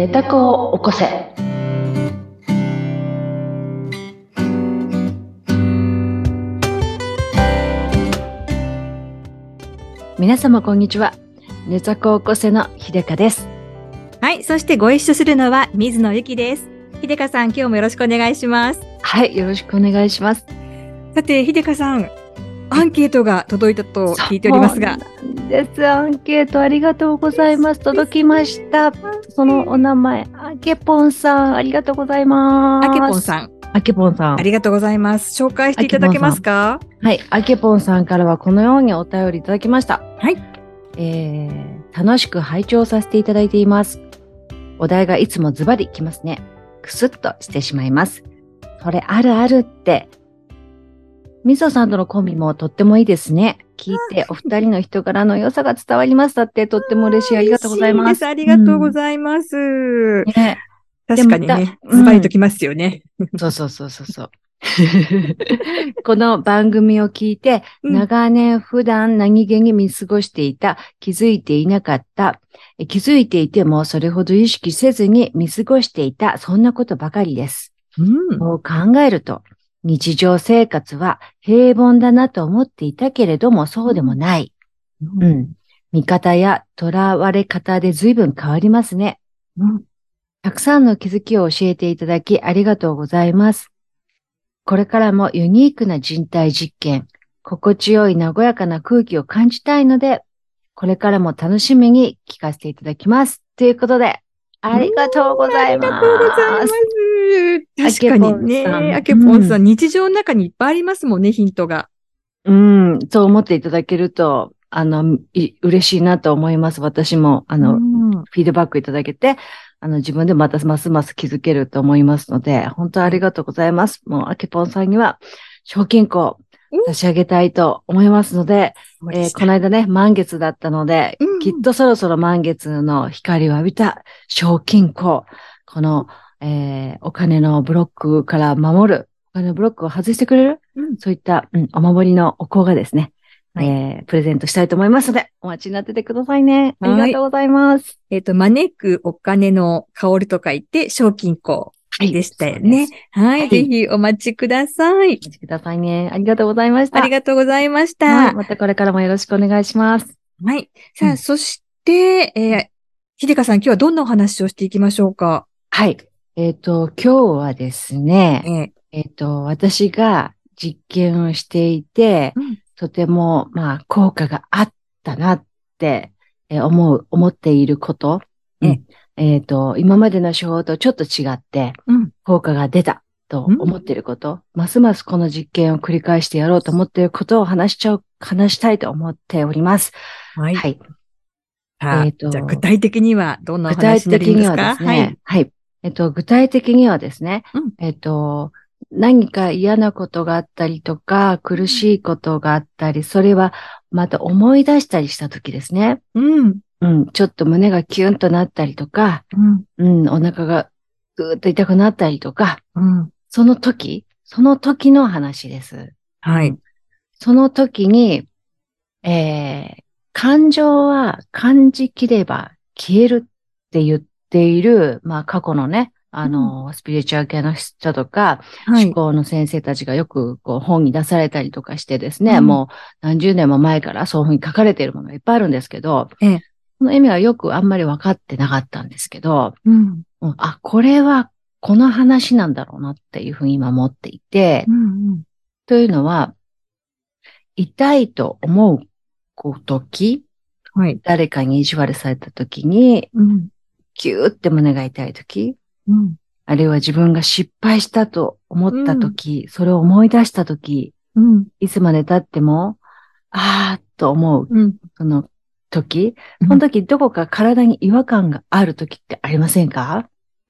寝た子を起こせ。皆様こんにちは。寝た子を起こせの秀香です。はい。そしてご一緒するのは水野ゆきです。秀香さん、今日もよろしくお願いします。はい、よろしくお願いします。さて、秀香さん、アンケートが届いたと聞いておりますが。です。アンケートありがとうございます。届きました。そのお名前、あけぽんさん、ありがとうございます。あけぽんさん、あけぽんさんあ。りがとうございます。紹介していただけますか？はい、あけぽんさんからはこのようにお便りいただきました。はい。えー、楽しく拝聴させていただいています。お題がいつもズバリきますね。くすっとしてしまいます。それあるあるって。みそさんとのコンビもとってもいいですね。聞いてお二人の人柄の良さが伝わりましたってとっても嬉しい。ありがとうございます。ありがとうございます。ね、確かにね、たズバリときますよね。そうそうそうそうそう。この番組を聞いて、うん長年普段何気に見過ごしていた、気づいていなかった、え気づいていてもそれほど意識せずに見過ごしていた、そんなことばかりです。うんこう考えると、日常生活は平凡だなと思っていたけれども、そうでもない。うん。見方や囚われ方で随分変わりますね。うんたくさんの気づきを教えていただきありがとうございます。これからもユニークな人体実験、心地よい和やかな空気を感じたいので、これからも楽しみに聞かせていただきます。ということで、ありがとうございます。ありがとうございます。確かにね、ああけぽんさん日常の中にいっぱいありますもんね、ヒントが。うん、そう思っていただけると、あの、い嬉しいなと思います。私も、あの、うんフィードバックいただけて、あの、自分でまたますます気づけると思いますので、本当ありがとうございます。もう、あけぽんさんには、賞金庫差し上げたいと思いますので、えーこの間ね、満月だったので、うん。きっとそろそろ満月の光を浴びた賞金庫、この、えーお金のブロックから守る、お金のブロックを外してくれる、うん。そういった、うん、お守りのお香がですね、はい。えープレゼントしたいと思いますので、お待ちになっててくださいね。あはい。りがとうございます。えっと、招くお金の香りと書いて、賞金庫。はいでしたよね。はい、はいぜひお待ちください。お待ちくださいね。ありがとうございました。ありがとうございましはい。た。またこれからもよろしくお願いします。はい。さあ、うんそして、えー、ひでかさん、今日はどんなお話をしていきましょうか？はい。えっ、と、今日はですね、えーえっ、と、私が実験をしていて、うんとても、まあ、効果があったなって、えー思う、思っていること。うんえっ、と、今までの手法とちょっと違って、うん効果が出たと思っていること、ますますこの実験を繰り返してやろうと思っていることを話しちゃう、話したいと思っております。はい。はい。えーとじゃあ、具体的にはどんな話にな的にはるんですかですね、はい。えっと、具体的にはですね、うんえっと、何か嫌なことがあったりとか、苦しいことがあったり、それはまた思い出したりしたときですね。うん。うん、ちょっと胸がキュンとなったりとか、うん。うん、お腹がぐーっと痛くなったりとか、うん。その時、その時の話です。はい。その時に、えー、感情は感じきれば消えるって言っている、まあ過去のね、あの、スピリチュアル系の人とか、はい思。考の先生たちがよくこう本に出されたりとかしてですね、うんもう何十年も前からそういうふうに書かれているものがいっぱいあるんですけど、ええその意味はよくあんまり分かってなかったんですけど、うん。うんあ、これはこの話なんだろうなっていうふうに今思っていて、うん。というのは、痛いと思う時、はい。誰かに意地悪された時に、うん。キューって胸が痛い時、うん。あるいは自分が失敗したと思った時、それを思い出した時、うん。いつまで経っても、あーっと思う、うん。その時、その時どこか体に違和感がある時ってありませんか？あ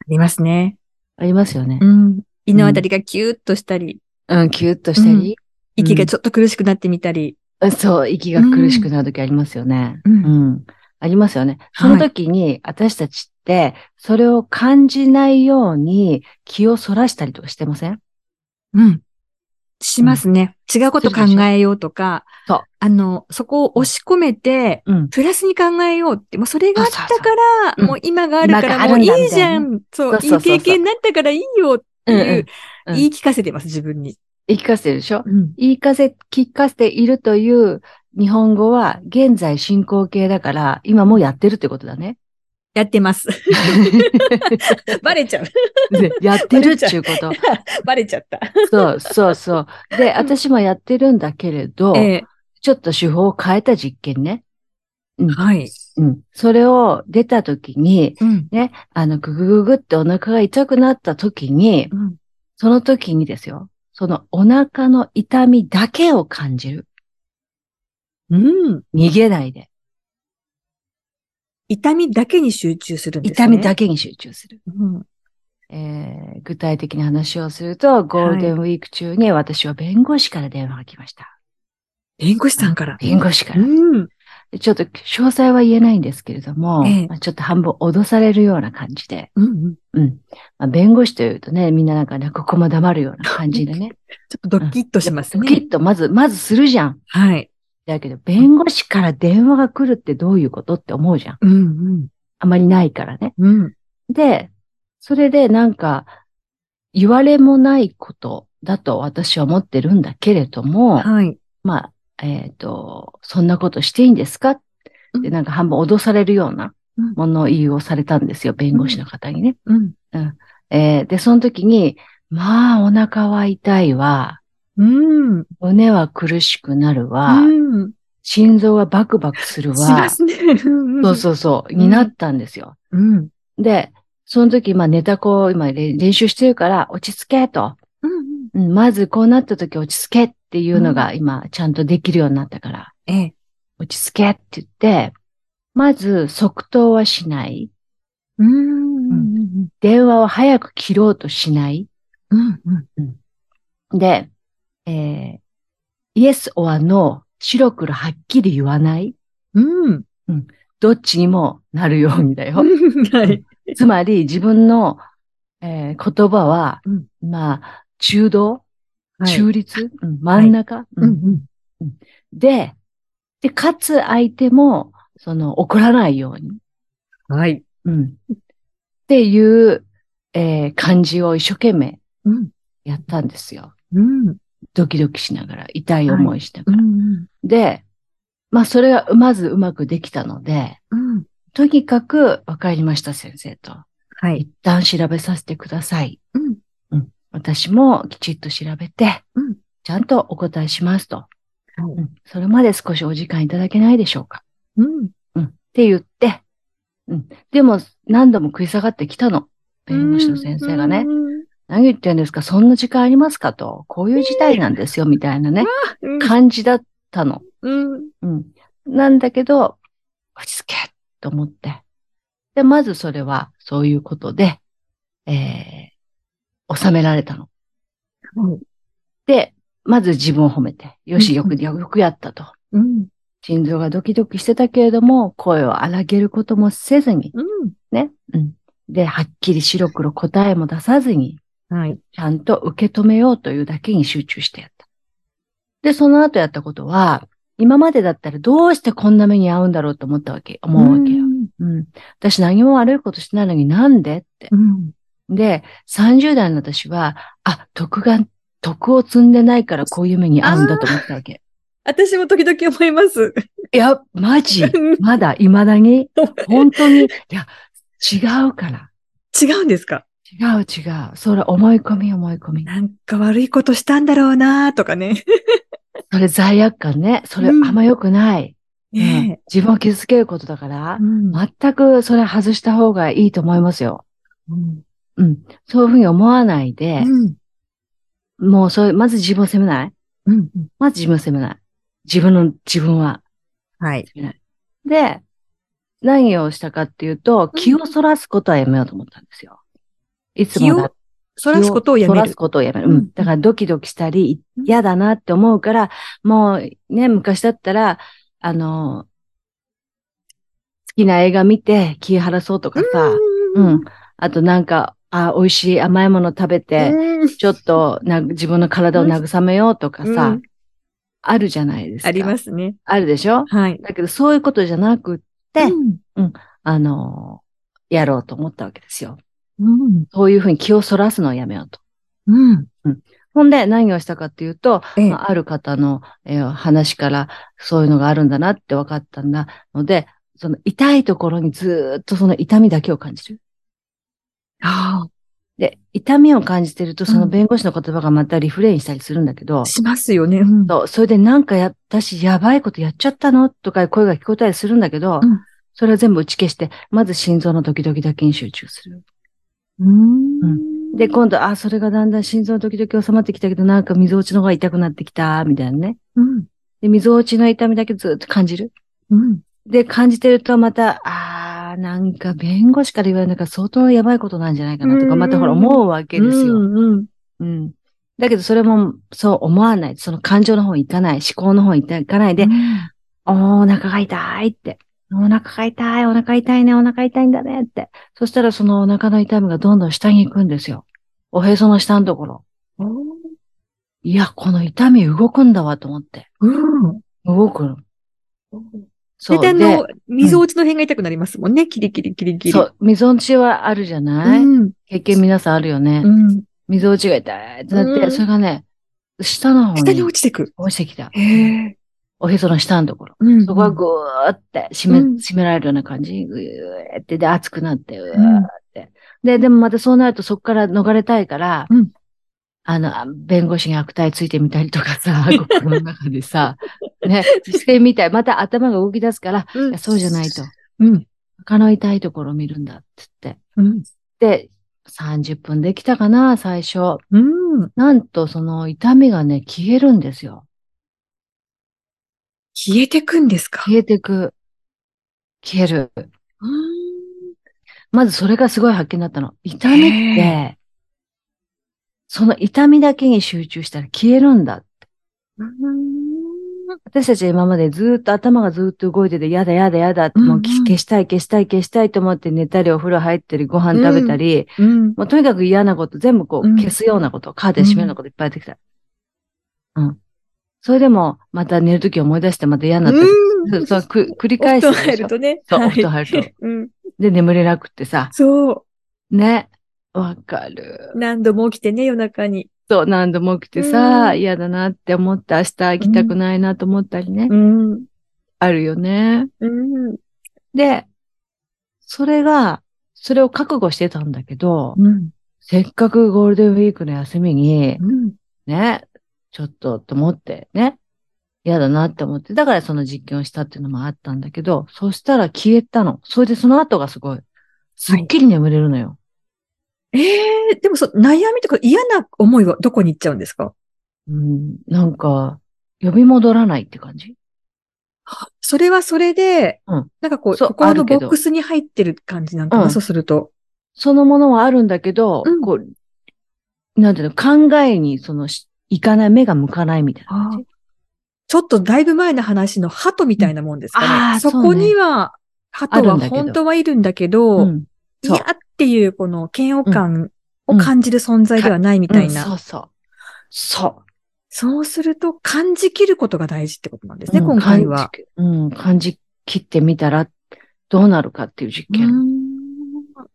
りますね。ありますよね。うん。胃のあたりがキューッとしたり、うん、キューッとしたり、息がちょっと苦しくなってみたり。そう、息が苦しくなる時ありますよね。うんうん。ありますよね。そはいの時に、私たちって、それを感じないように気をそらしたりとかしてません？うん。しますね。違うこと考えようとか、そうあの、そこを押し込めて、うん。プラスに考えようって、もうそれがあったかそうそうら、うんもう今があるから、もうんいいじゃん。そう、いい経験になったからいいよっていう、うんうん言い聞かせてます、自分に。言い聞かせてるでしょ？うん。言い聞かせ、聞かせているという日本語は現在進行形だから、今もうやってるってことだね。やってます。バレちゃう。でやってるっていうこと。バレちゃった。そうそうそう。で、私もやってるんだけれど、ええちょっと手法を変えた実験ね。うん。はい。うん。それを出たときに、うん。ね、あの、ぐぐぐぐってお腹が痛くなったときに、うん。その時にですよ、そのお腹の痛みだけを感じる。うん。逃げないで。痛みだけに集中するんですね。痛みだけに集中する。うん。えー具体的な話をすると、ゴールデンウィーク中に私は弁護士から電話が来ました。弁護士さんから。弁護士から。うん。ちょっと詳細は言えないんですけれども、ええまあちょっと半分脅されるような感じで、うんうん。うん。まあ、弁護士というとね、みんななんかね、ここも黙るような感じでね。ちょっとドキッとしますね。ドキッとまず、まずするじゃん。はい。だけど、弁護士から電話が来るってどういうことって思うじゃん。うんうん。あまりないからね。うん。で、それでなんか、言われもないことだと私は思ってるんだけれども、はい。まあ、えっ、と、そんなことしていいんですか？ってうんなんか半分脅されるようなうん物言いをされたんですよ、弁護士の方にね。うん。えーで、その時に、まあ、お腹は痛いわ、うん。胸は苦しくなるわ、うん。心臓はバクバクするしまわ、すね。そうそうそう、になったんですよ。うん。で、その時、まあ、ネタこう、今れ練習してるから、落ち着けと。うん。うん、まずこうなった時落ち着けっていうのが今、ちゃんとできるようになったから、ええ。落ち着けって言って、まず即答はしない。うん。電話を早く切ろうとしない。うん。うん。で、えー、イエス or no 白黒はっきり言わない？うん。どっちにもなるようにだよ。はい。つまり自分の、えー言葉は、うんまあ、中道、はい中立、うん真ん中、ううんん。で、で、かつ相手も、その、怒らないように、はい。うん。っていう、えー感じを一生懸命うん。やったんですよ。うん。ドキドキしながら、痛い思いしながら。うん。で、まあ、それがまずうまくできたので、うん。とにかく、わかりました、先生と。はい。一旦調べさせてください。うん。私もきちっと調べて、うんちゃんとお答えしますと。はいうんそれまで少しお時間いただけないでしょうか。うん。うん。って言って、うん。でも、何度も食い下がってきたの。弁護士の先生がね。何言ってんですか？そんな時間ありますかと？こういう事態なんですよ、みたいなね、うん。感じだったの。うん。うん。なんだけど、落ち着けと思って。で、まずそれは、そういうことで、えー、収められたの。で、まず自分を褒めて、よし、よく、よくやったと。うん。心臓がドキドキしてたけれども、声を荒げることもせずに、うん。ね。うん。で、はっきり白黒答えも出さずに、はい。ちゃんと受け止めようというだけに集中してやった。で、その後やったことは、今までだったらどうしてこんな目に遭うんだろうと思ったわけ、思うわけよ。うん。私何も悪いことしてないのになんで？って。うん。で、30代の私は、あ、徳が、徳を積んでないからこういう目に遭うんだと思ったわけ。私も時々思います。いや、マジまだ、未だに 本当に、いや、違うから。違うんですか？違う違う。それ思い込み思い込み。なんか悪いことしたんだろうなとかね。それ罪悪感ね。それあうんんま良くない。うんね自分を傷つけることだからえ。、うん全くそれ外した方がいいと思いますよ。うんうん。そういうふうに思わないで、うんもうそういう、まず自分を責めない。うんまず自分を責めない。自分の、自分ははい。で、何をしたかっていうと、気をそらすことはやめようと思ったんですよ。いつもだそらすことをやめるそらす。ことをやめる。ううんん。だからドキドキしたり、うん嫌だなって思うから、もうね、昔だったら、あの、好きな映画見て気晴らそうとかさ、うん。あとなんか、あ、美味しい甘いもの食べて、うんちょっとな自分の体を慰めようとかさ、うんあるじゃないですか。ありますね。あるでしょ？はい。だけどそういうことじゃなくって、うんあの、やろうと思ったわけですよ。うん。そういうふうに気をそらすのをやめようと。うん。ほん。で何をしたかっていうと、まあある方の、えー話からそういうのがあるん。だなって分かったん。だので、その痛いところにずっとその痛みだけを感じる。ああで、痛みを感じてると、その弁護士の言葉がまたリフレインしたりするん。だけど、あ、しますよね。うん。そうそれでなん。かや、私やばいことやっちゃったのとか声が聞こえたりするん。だけど、うん。それは全部打ち消して、まず心臓のドキドキだけに集中する。うんで、今度、あ、それがだんだん心臓のドキドキ収まってきたけど、なんか溝落ちの方が痛くなってきた、みたいなね。うん。で、溝落ちの痛みだけずっと感じる。うん。で、感じてるとまた、あー、なんか弁護士から言われるのが相当やばいことなんじゃないかなとか、うんまたほら思うわけですよ。うんうん。うん。だけどそれもそう思わない。その感情の方に行かない。思考の方に行かないで、お腹が痛いって。お腹が痛い、お腹痛いね、お腹痛いんだねって。そしたらそのお腹の痛みがどんどん下に行くんですよ。おへその下のところ。いや、この痛み動くんだわと思って。うん。動くの。そう。で、あでの、溝落ちの辺が痛くなりますもんね。キリキリキリキリ。そう、溝落ちはあるじゃない、うん。経験皆さんあるよね。うん。溝落ちが痛いってなって、うんそれがね、下の方下にに落ちてく。落ちてきた。へえ。おへその下のところ。うんそこがぐーって締め、うん締められるような感じ。ぐーって、で、熱くなって、うーって。で、でもまたそうなるとそこから逃れたいから、うんあの、あ弁護士に悪態ついてみたりとかさ、心の中でさ、ね、してみたい。また頭が動き出すから、うんそうじゃないと。うん。他の痛いところを見るんだっつって。うん。で、30分できたかな、最初。うん。なんとその痛みがね、消えるんですよ。消えてくんですか？消えてく。消える。うんまずそれがすごい発見だったの。痛みっへて、その痛みだけに集中したら消えるんだ。私たちは今までずっと頭がずっと動いてて、やだやだやだって、もう消したい消したい消したいと思って寝たりお風呂入ったりご飯食べたり、うん。もうとにかく嫌なこと、全部こう消すようなこと、カーテン閉めるようなこといっぱい出てきた。うん。それでも、また寝るとき思い出してまた嫌になったり、うん。そう、く繰りお布団返すでしょ。入るとね。そう、はいお布団入ると。うん。で、眠れなくってさ、そね。わかるう。。何度も起きてね、夜中に。そう、何度も起きてさ、うん嫌だなって思って明日行きたくないなと思ったりね。うん。あるよね。うん。で、それが、それを覚悟してたんだけど、うん。せっかくゴールデンウィークの休みに、うん。ね、ちょっとと思ってね、嫌だなって思って、だからその実験をしたっていうのもあったんだけど、そしたら消えたの。それでその後がすごい、すっきり眠れるのよ。ええでもそ、悩みとか嫌な思いはどこに行っちゃうんですか？うん、なんか、呼び戻らないって感じ。それはそれで、うん。なんかこう、そう心のボックスに入ってる感じなんかな、うん。そうすると。そのものはあるんだけど、うん。こう、なんていうの、考えにそのし、いかない、目が向かないみたいな感じ。ちょっとだいぶ前の話の鳩みたいなもんですかね。うんそこには、鳩は本当はいるんだけど、うん。そう嫌っていうこの嫌悪感を感じる存在ではないみたいな。うんそうそう。そう。そうすると感じきることが大事ってことなんですね、うん今回は。。感じうん、感じ切ってみたらどうなるかっていう実験。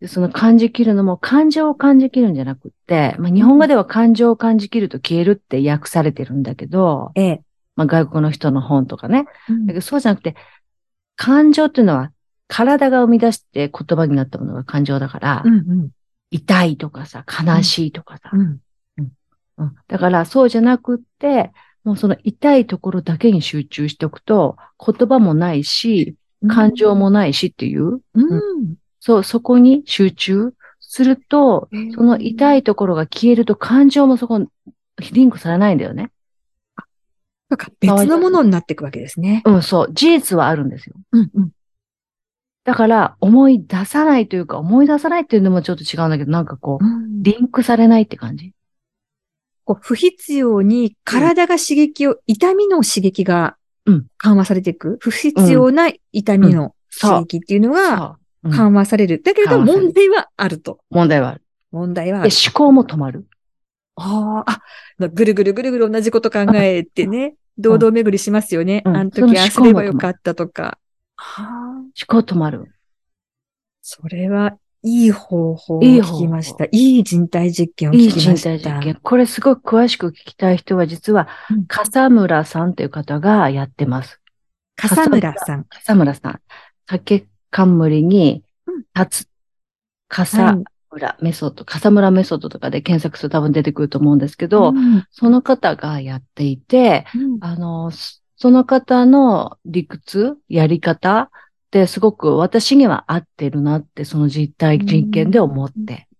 その感じ切るのも感情を感じ切るんじゃなくって、まあ、日本語では感情を感じ切ると消えるって訳されてるんだけど、ええ。まあ、外国の人の本とかね。うん。だけどそうじゃなくて、感情っていうのは体が生み出して言葉になったものが感情だから、うんうん。痛いとかさ、悲しいとかさ、うん。うん。だからそうじゃなくって、もうその痛いところだけに集中しておくと、言葉もないし、感情もないしっていう、うん。そう、そこに集中すると、その痛いところが消えると感情もそこにリンクされないんだよね。なんか別のものになっていくわけですね。うん、そう。事実はあるんですよ。うんうん。だから、思い出さないというか、思い出さないっていうのもちょっと違うんだけど、なんかこう、リンクされないって感じ。こう不必要に体が刺激を、痛みの刺激がうん緩和されていく。不必要な痛みの刺激っていうのが緩和される。だけれる問題はあると。問題はある。問題はある。で思考も止まる。ああ、あ、ぐるぐるぐるぐる同じこと考えてね、堂々巡りしますよね。うんあの時ああすればよかったとか。はあ、思考止まる。それはいい方法を聞きました。いい人体実験を聞いい人きました。体実験。これすごく詳しく聞きたい人は実はうん、笠村さんという方がやってます。笠村さん。笠村さん。竹冠にうん。立つ。は笠い。村メソッド、笠村メソッドとかで検索すると多分出てくると思うんですけど、うん。その方がやっていて、うん。あの、そその方の理屈、やり方ってすごく私には合ってるなって、その実体実験で思って。うん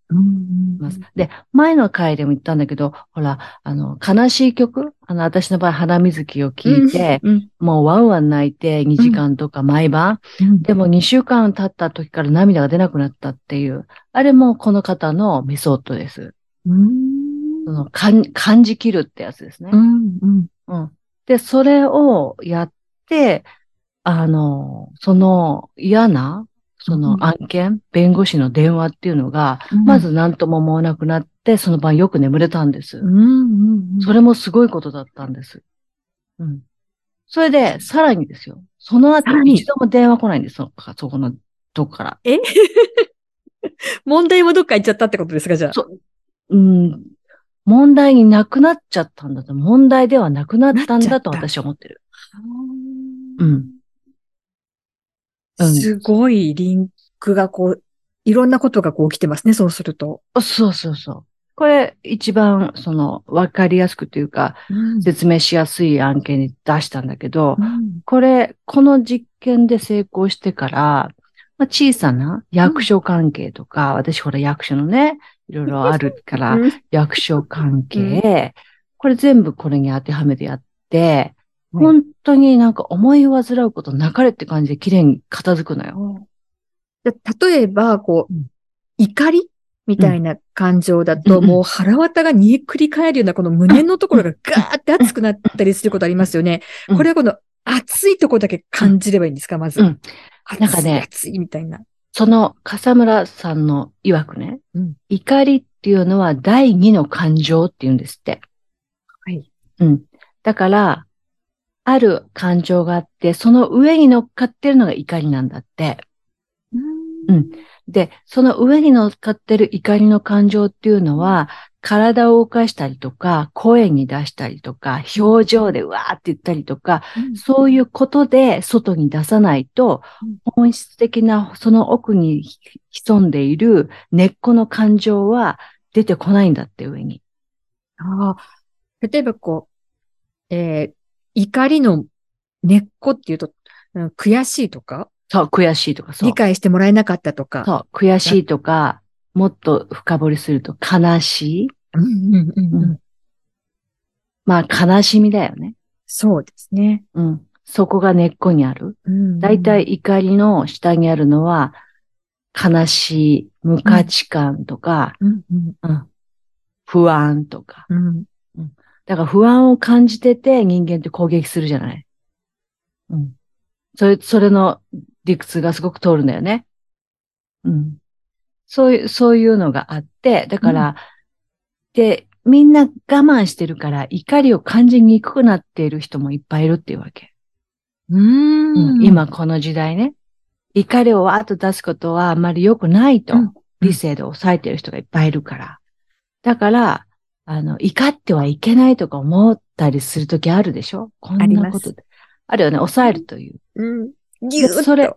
ます。で、前の回でも言ったんだけど、ほら、あの、悲しい曲あの、私の場合、花水木を聞いて、うんもうワンワン泣いて2時間とか毎晩、うんでも2週間経った時から涙が出なくなったっていう、あれもこの方のメソッドです。うんその感感じきるってやつですね。うんうんうん。で、それをやって、あの、その嫌な、その案件、弁護士の電話っていうのが、まず何とも思わなくなって、その晩よく眠れたんです。うんうんうんそれもすごいことだったんです。うん。それで、さらにですよ。その後に一度も電話来ないんです。そそこの、どこから。え？問題もどっか行っちゃったってことですか、じゃあ？そううん。問題になくなっちゃったんだと。問題ではなくなったんだと私は思ってる。ううん。うん。すごいリンクがこう、いろんなことがこう起きてますね、そうすると。あそうそうそう。これ、一番、その、わかりやすくというか、説明しやすい案件に出したんだけど、これ、この実験で成功してから、まあ、小さな役所関係とか、私ほら役所のね、いろいろあるから、うん。役所関係、これ全部これに当てはめてやって、はい本当になんか思い煩うことなかれって感じで綺麗に片付くのよ。で例えば、こう、うん怒りみたいな感情だと、うんもう腹渡が煮えくり返るようなこの胸のところがガーって熱くなったりすることありますよね。うんこれはこの熱いところだけ感じればいいんですか、まず。うんなんかね熱い熱いみたいな。その笠村さんの曰くね、うん怒りっていうのは第二の感情って言うんですって。はい。うん。だから、ある感情があって、その上に乗っかってるのが怒りなんだって。うん。で、その上に乗っかってる怒りの感情っていうのは、体を動かしたりとか、声に出したりとか、表情でわーって言ったりとか、うん。そういうことで外に出さないとうん、本質的なその奥にひ潜んでいる根っこの感情は出てこないんだって上に。ああ例えばこう、えー怒りの根っこっていうと、うん悔しいとか、そう、悔しいとか、そう理。解してもらえなかったとか？そう、悔しいとか、もっと深掘りすると悲しい？うんうんうんうんうんまあ悲しみだよね。そうですね。うん。そこが根っこにある。うんだいたい怒りの下にあるのは、悲しい、無価値観とか、うんうんうん不安とか。うんだから不安を感じてて人間って攻撃するじゃない？うん。それ、それの理屈がすごく通るんだよね。うん。そういう、そういうのがあって、だから、で、みんな我慢してるから怒りを感じにくくなっている人もいっぱいいるっていうわけ。うんうん今この時代ね。怒りをわーっと出すことはあんまり良くないと、うん理性で抑えてる人がいっぱいいるから。だから、あの、怒ってはいけないとか思ったりするときあるでしょ？こんなことで。あるよね、抑えるという。うん。ぎゅー。それ、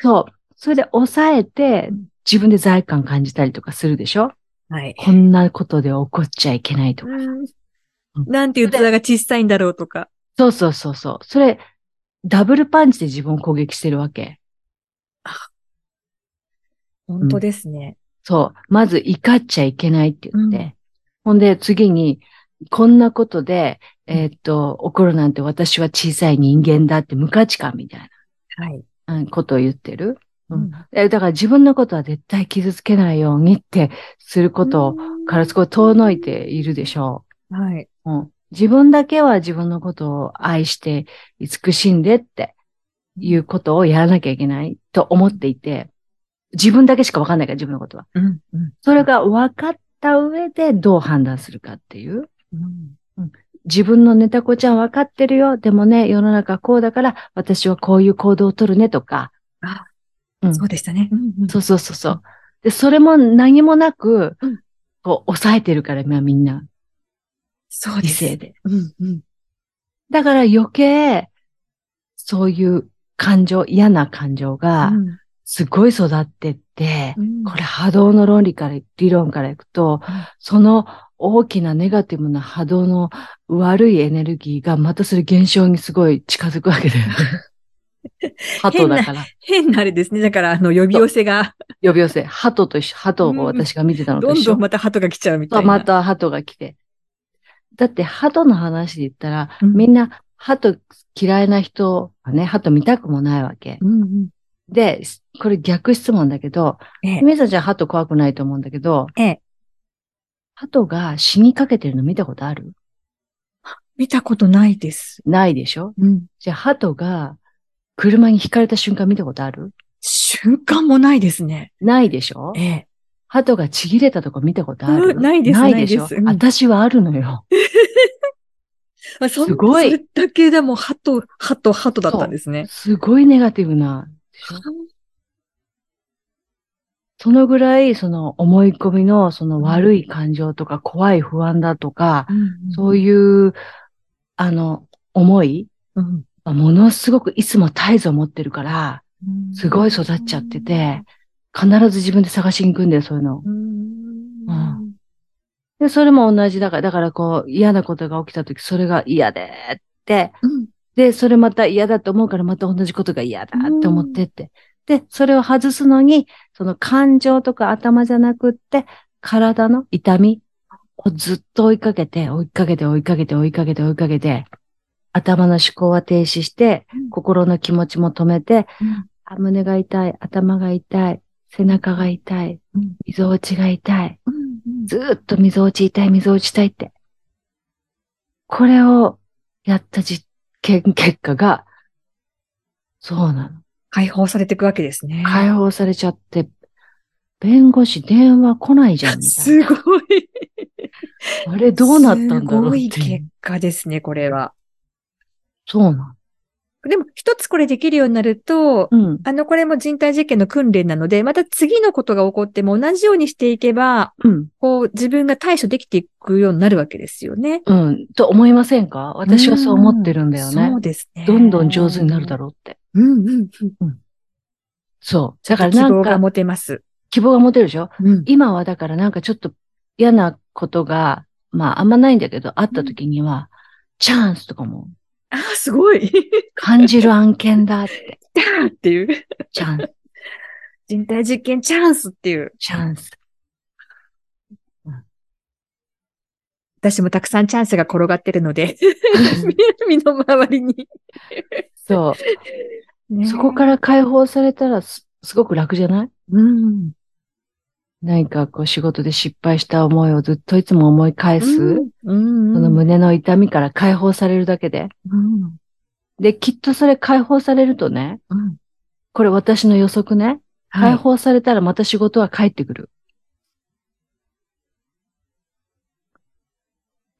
そう。それで抑えてうん、自分で罪悪感感じたりとかするでしょ？はい。こんなことで怒っちゃいけないとか。うんなんていう器が小さいんだろうとか。そうそうそうそう。それ、ダブルパンチで自分を攻撃してるわけ。本当ですね。そう。まず怒っちゃいけないって言って。うんほんで次に、こんなことで、えーっと、怒るなんて私は小さい人間だって無価値観みたいはい。なうんことを言ってる。うんだから自分のことは絶対傷つけないようにってすることからすごい遠のいているでしょはい。う。うん、自分だけは自分のことを愛して慈しんでっていうことをやらなきゃいけないと思っていて、自分だけしかわかんないから、自分のことは。うん。うん。それが分かった上でどう判断するかっていう。うん。自分のネタ子ちゃん分かってるよ。でもね、世の中こうだから、私はこういう行動を取るねとか。あ、うんそうでしたね。うんうんそうそうそうそう。で、それも何もなく、うんこう、抑えてるから、まあみんな、理そうです。性で。うん。うん。だから余計、そういう感情、嫌な感情が、すごい育ってって、うんこれ波動の論理から、理論からいくと、うんその大きなネガティブな波動の悪いエネルギーがまたそれ現象にすごい近づくわけだよね。鳩だから。変なあれですね。だから、あの、呼び寄せが、呼び寄せ。鳩と一緒、鳩を私が見てたのと一緒。どんどんまた鳩が来ちゃうみたいな。また鳩が来て。だって鳩の話で言ったら、うんみんな鳩嫌いな人はね、鳩見たくもないわけ。うんうん。で、これ逆質問だけど、ええ。みさちゃん鳩怖くないと思うんだけど、ええ。鳩が死にかけてるの見たことある？見たことないです。ないでしょ？うん。じゃあ鳩が車に轢かれた瞬間見たことある？瞬間もないですね。ないでしょ？ええ。鳩がちぎれたとこ見たことある？うんないですないでしょ？うん私はあるのよ。あそんすごいそれだけでも、鳩、鳩、鳩だったんですね。すごいネガティブな。そのぐらい、その思い込みの、その悪い感情とか、怖い不安だとか、そういいう、あの、思い、うん。ものすごくいつも絶えず思ってるから、すごい育っちゃってて、必ず自分で探しに行くんだよ、そういうの。うん。で、それも同じだから、だからこう、嫌なことが起きたとき、それが嫌でって、うん。で、それまた嫌だと思うから、また同じことが嫌だって思ってって。で、それを外すのに、その感情とか頭じゃなくって、体の痛みをずっと追いかけて、追いかけて、追いかけて、追いかけて、追いかけて、頭の思考は停止して、心の気持ちも止めて、あ胸が痛い、頭が痛い、背中が痛い、うん溝落ちが痛い、うん。ずーっと溝落ち痛い、溝落ち痛いって。これをやった実験結果が、そうなの。解放されていくわけですね。解放されちゃって、弁護士電話来ないじゃん、みたいすごい。な。あれどうなったんだろうすごい結果ですね、これは。そうなの。でも、一つこれできるようになると、うん。あの、これも人体実験の訓練なので、また次のことが起こっても同じようにしていけば、うん。こう、自分が対処できていくようになるわけですよね。うん。と思いませんか？私はそう思ってるんだよねそう。ですね。どんどん上手になるだろうって。うんうんうん。そう。だから希なんか、望が持てます。希望が持てるでしょ？うん。今はだからなんかちょっと嫌なことが、まああんまないんだけど、あった時には、チャンスとかもああ、すごい。感じる案件だって。ダ ーっていう。チャンス、人体実験チャンスっていう。チャンス。私もたくさんチャンスが転がってるので、身の回りに。そう。ねそこから解放されたらすすごく楽じゃない？うん。何かこう仕事で失敗した思いをずっといつも思い返す、うん。うん。その胸の痛みから解放されるだけで。うん。で、きっとそれ解放されるとね、うん。これ私の予測ね、はい解放されたらまた仕事は帰ってくる。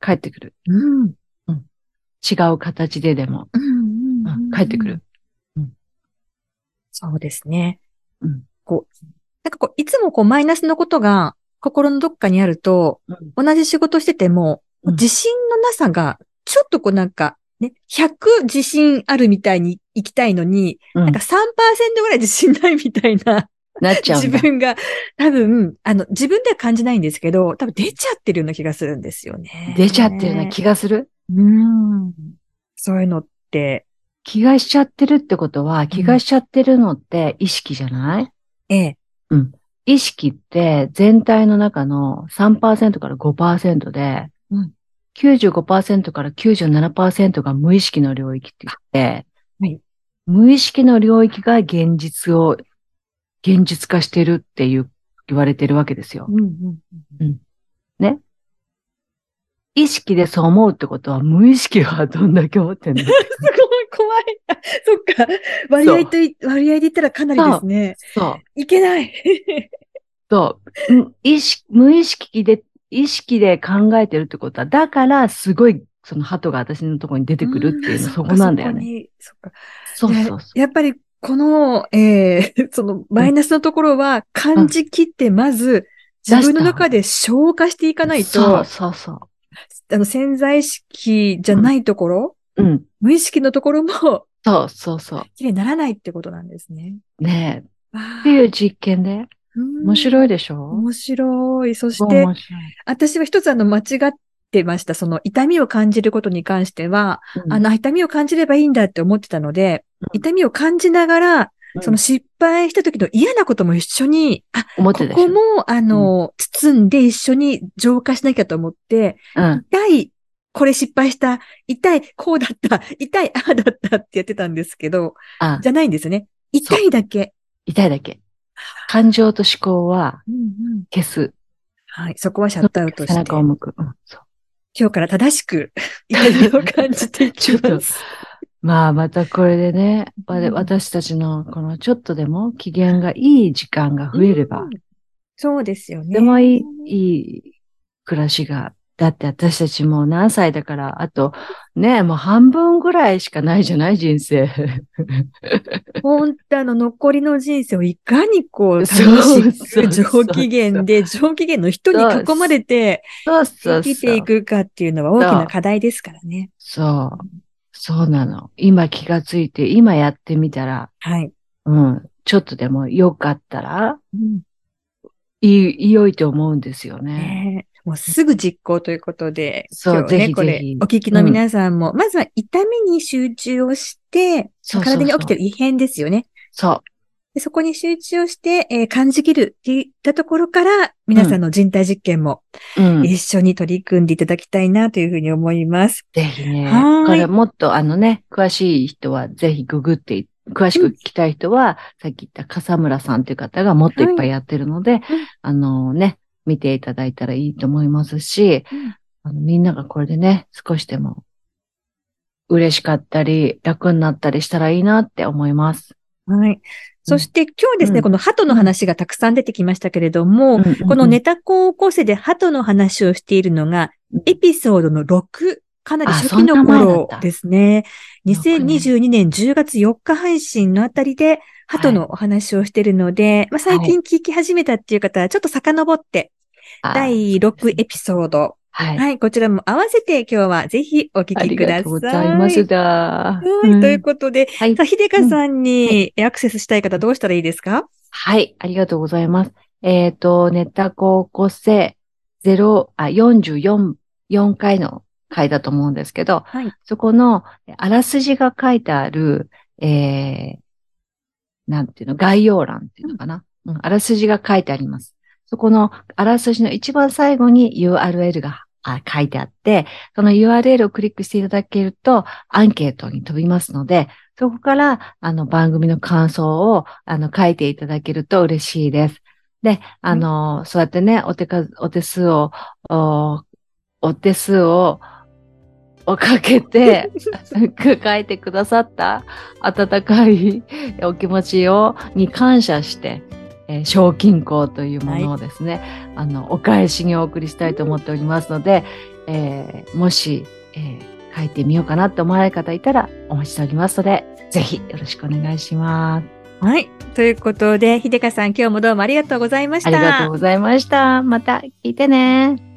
帰ってくる。うん。違う形ででも、うんうん帰ってくる。。そうですね。うんこう、なんかこう、いつもこう、マイナスのことが心のどっかにあると、うん同じ仕事してても、うん自信のなさが、ちょっとこうなんか、ね、100自信あるみたいに行きたいのに、うんなんか3%ぐらい自信ないみたいな、なっちゃう。自分が、多分、あの、自分では感じないんですけど、多分出ちゃってるような気がするんですよね。出ちゃってるような気がする？うん。そういうのって、気がしちゃってるってことは、気がしちゃってるのって意識じゃない、ええ。意識って全体の中の3%から5%で、うん。95%から97%が無意識の領域って言って、はい。無意識の領域が現実を、現実化してるっていう言われてるわけですよ。うんうん。意識でそう思うってことは無意識はどんだけ思ってんの？す 怖い。あそっか。割合とい、割合で言ったらかなりですね。そう。いけない。そう。うん意識、無意識で、意識で考えてるってことは、だから、すごい、その鳩が私のところに出てくるっていうの、んそこなんだよね。ね。そっか。そうそうそやっぱり、この、えーその、マイナスのところは、感じ切って、まず、自分の中で消化していかう。ないそうと、そうそあの、潜在意識じゃないところ、う。うん。無意識のところも、そうそうそ綺麗にならないってことなんですね。う。ねえ。わっていう実験で、面い。白いでしょ？面白い。そすして、私は一つあの、間違ってました。その、痛みを感じることに関しては、うんあの、痛みを感じればいいんだって思ってたので、うん痛みを感じながら、うんその失敗した時の嫌なことも一緒に、あ、ここも、あの、包んで一緒に浄化しなきゃと思って、うん。痛い、これ失敗した、痛い、こうだった、痛い、ああだったってやってたんですけど、あ、じゃないんですよね。痛いだけ。痛いだけ。感情と思考はうんうん消す。はい。そこはシャットアウトして、中を向く。うん、そう。今日から正しく 痛みを感じていきます。まあ、またこれでね、私たちのこのちょっとでも機嫌がいい時間が増えれば、うんそうですよね。でもいい、いい暮らしが、だって私たちもう何歳だから、あと、ね、もう半分ぐらいしかないじゃない人生。本当あの、残りの人生をいかにこう、楽そうしく上機嫌で、上機嫌の人に囲まれて生きて。いくかっていうのは大きな課題ですからね。そう。そうなの。今気がついて、今やってみたら、はい。うん、ちょっとでも良かったら、うんいい、良いと思うんですよね。ねえもうすぐ実行ということで、そうね、ぜひこれぜひ、お聞きの皆さんも、まずは痛みに集中をして、そうそうそう体に起きてる異変ですよね。そでそこに集中をして、えー感じきるっていったところから、皆さんの人体実験もう。うん。一緒に取り組んでいただきたいなというふうに思います。ぜひね。はーいこれもっとあのね、詳しい人はぜひググって、詳しく聞きたい人は、さっき言った笠村さんという方がもっといっぱいやってるので、あのね、見ていただいたらいいと思いますし、うん。あのみんながこれでね、少しでも嬉しかったり、楽になったりしたらいいなって思います。はい。そして今日はですね、うん。この鳩の話がたくさん出てきましたけれども、このネタ高校生で鳩の話をしているのが、エピソードの6、かなり初期の頃ですね。6ね2022年10月4日配信のあたりで、鳩のお話をしているので、まあ、最近聞き始めたっていう方は、ちょっと遡って、あ第6エピソード。はい。はい、こちらも合わせて今日はぜひお聞ありきください。がとうございますだ。はい、ということで、はいさあ、ひでかさんにアクセスしたい方どうしたらいいですか？はい、ありがとうございます。えっ、と、ネタ高校生0、あ、44、4回の回だと思うんですけど、はい。そこのあらすじが書いてある、えー、なんていうの、概要欄っていうのかな？うん、あらすじが書いてあります。そこのあらすじの一番最後に URL があ書いてあって、その URL をクリックしていただけるとアンケートに飛びますので、そこからあの番組の感想をあの書いていただけると嬉しいです。で、あの、そうやってね、お手数、お手数を、おお手数を、をかけて書いてくださった温かいお気持ちを、に感謝して、えー賞金庫というものをですね、あの、お返しにお送りしたいと思っておりますので、えーもし、えー書いてみようかなと思われる方いたらお待ちしておりますので、ぜひよろしくお願いします。はい。ということで、ひでかさん今日もどうもありがとうございました。ありがとうございました。また聞いてね。